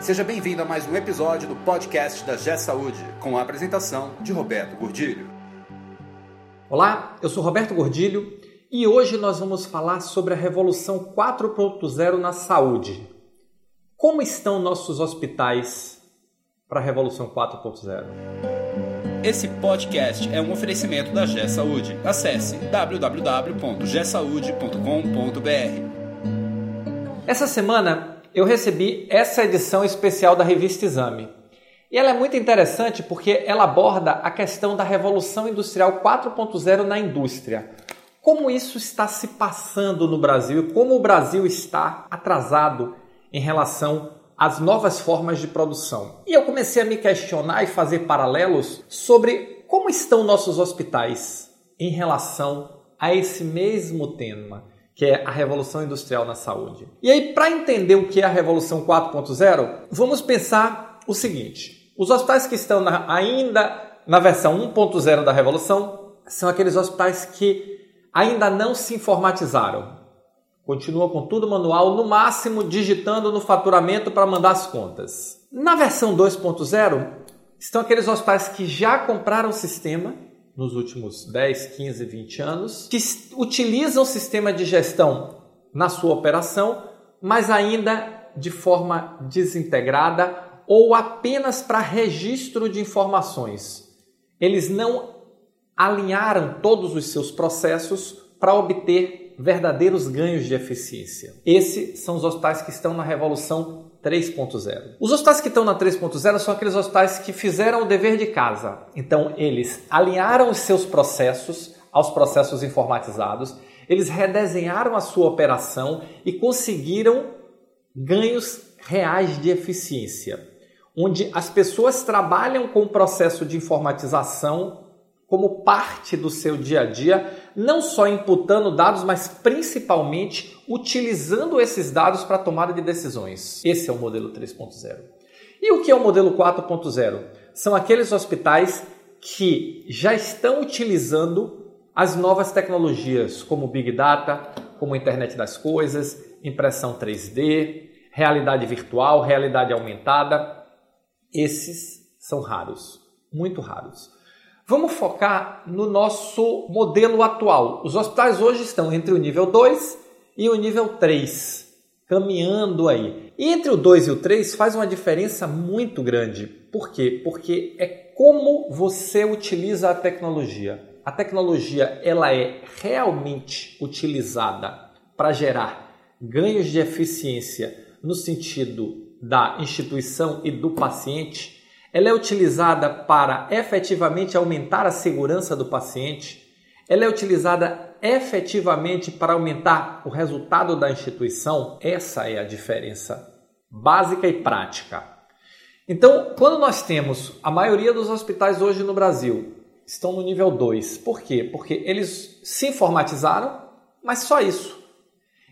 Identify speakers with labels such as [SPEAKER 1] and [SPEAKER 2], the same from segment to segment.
[SPEAKER 1] Seja bem-vindo a mais um episódio do podcast da G Saúde, com a apresentação de Roberto Gordilho.
[SPEAKER 2] Olá, eu sou Roberto Gordilho e hoje nós vamos falar sobre a revolução 4.0 na saúde. Como estão nossos hospitais para a revolução 4.0?
[SPEAKER 1] Esse podcast é um oferecimento da G Saúde. Acesse www.gsaude.com.br.
[SPEAKER 2] Essa semana eu recebi essa edição especial da revista Exame. E ela é muito interessante porque ela aborda a questão da revolução industrial 4.0 na indústria. Como isso está se passando no Brasil e como o Brasil está atrasado em relação às novas formas de produção. E eu comecei a me questionar e fazer paralelos sobre como estão nossos hospitais em relação a esse mesmo tema que é a revolução industrial na saúde. E aí, para entender o que é a revolução 4.0, vamos pensar o seguinte: os hospitais que estão na, ainda na versão 1.0 da revolução são aqueles hospitais que ainda não se informatizaram. Continuam com tudo manual, no máximo digitando no faturamento para mandar as contas. Na versão 2.0 estão aqueles hospitais que já compraram o sistema nos últimos 10, 15, 20 anos, que utilizam o sistema de gestão na sua operação, mas ainda de forma desintegrada ou apenas para registro de informações. Eles não alinharam todos os seus processos para obter verdadeiros ganhos de eficiência. Esses são os hospitais que estão na revolução 3.0. Os hospitais que estão na 3.0 são aqueles hospitais que fizeram o dever de casa. Então, eles alinharam os seus processos aos processos informatizados, eles redesenharam a sua operação e conseguiram ganhos reais de eficiência, onde as pessoas trabalham com o processo de informatização como parte do seu dia a dia, não só imputando dados, mas principalmente utilizando esses dados para tomada de decisões. Esse é o modelo 3.0. E o que é o modelo 4.0? São aqueles hospitais que já estão utilizando as novas tecnologias, como Big Data, como Internet das Coisas, impressão 3D, realidade virtual, realidade aumentada. Esses são raros, muito raros. Vamos focar no nosso modelo atual. Os hospitais hoje estão entre o nível 2 e o nível 3, caminhando aí. E entre o 2 e o 3 faz uma diferença muito grande. Por quê? Porque é como você utiliza a tecnologia. A tecnologia ela é realmente utilizada para gerar ganhos de eficiência no sentido da instituição e do paciente ela é utilizada para efetivamente aumentar a segurança do paciente, ela é utilizada efetivamente para aumentar o resultado da instituição. Essa é a diferença básica e prática. Então, quando nós temos a maioria dos hospitais hoje no Brasil estão no nível 2. Por quê? Porque eles se informatizaram, mas só isso.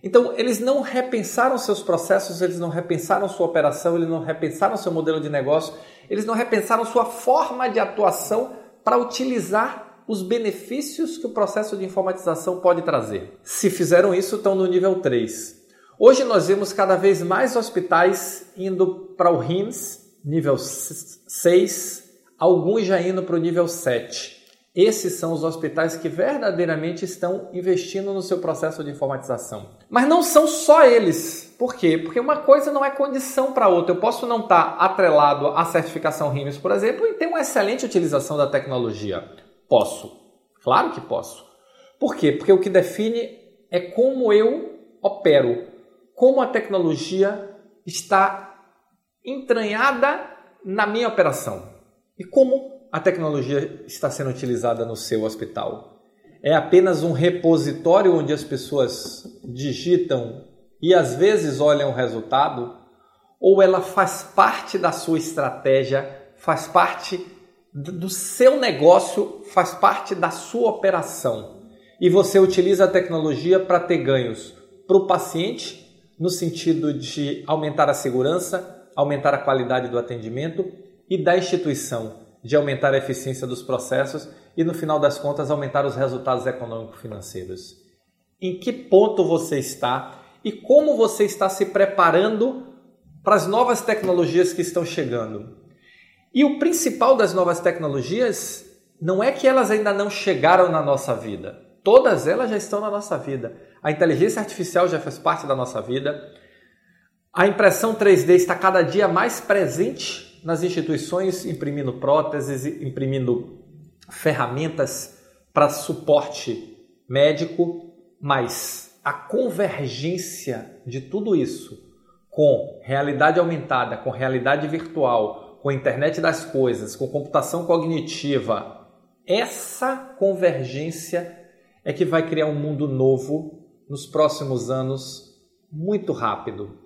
[SPEAKER 2] Então, eles não repensaram seus processos, eles não repensaram sua operação, eles não repensaram seu modelo de negócio, eles não repensaram sua forma de atuação para utilizar os benefícios que o processo de informatização pode trazer. Se fizeram isso, estão no nível 3. Hoje nós vemos cada vez mais hospitais indo para o RIMS, nível 6, alguns já indo para o nível 7. Esses são os hospitais que verdadeiramente estão investindo no seu processo de informatização. Mas não são só eles. Por quê? Porque uma coisa não é condição para outra. Eu posso não estar atrelado à certificação RIMS, por exemplo, e ter uma excelente utilização da tecnologia. Posso. Claro que posso. Por quê? Porque o que define é como eu opero, como a tecnologia está entranhada na minha operação e como a tecnologia está sendo utilizada no seu hospital? É apenas um repositório onde as pessoas digitam e às vezes olham o resultado? Ou ela faz parte da sua estratégia, faz parte do seu negócio, faz parte da sua operação? E você utiliza a tecnologia para ter ganhos para o paciente, no sentido de aumentar a segurança, aumentar a qualidade do atendimento e da instituição, de aumentar a eficiência dos processos e, no final das contas, aumentar os resultados econômico-financeiros. Em que ponto você está e como você está se preparando para as novas tecnologias que estão chegando. E o principal das novas tecnologias não é que elas ainda não chegaram na nossa vida. Todas elas já estão na nossa vida. A inteligência artificial já faz parte da nossa vida. A impressão 3D está cada dia mais presente nas instituições, imprimindo próteses, imprimindo ferramentas para suporte médico, mas a convergência de tudo isso com realidade aumentada, com realidade virtual, com internet das coisas, com computação cognitiva, essa convergência é que vai criar um mundo novo nos próximos anos muito rápido.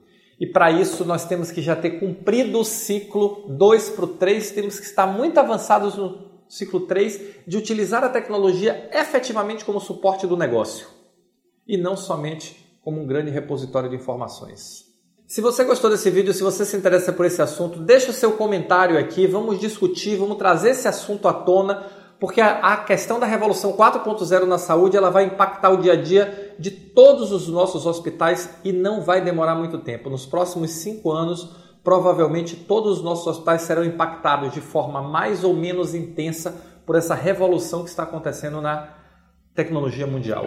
[SPEAKER 2] E para isso nós temos que já ter cumprido o ciclo 2 para o 3, temos que estar muito avançados no ciclo 3 de utilizar a tecnologia efetivamente como suporte do negócio e não somente como um grande repositório de informações. Se você gostou desse vídeo, se você se interessa por esse assunto, deixa o seu comentário aqui, vamos discutir, vamos trazer esse assunto à tona porque a, questão da revolução 4.0 na saúde ela vai impactar o dia a dia de todos os nossos hospitais e não vai demorar muito tempo. Nos próximos cinco anos, provavelmente todos os nossos hospitais serão impactados de forma mais ou menos intensa por essa revolução que está acontecendo na tecnologia mundial.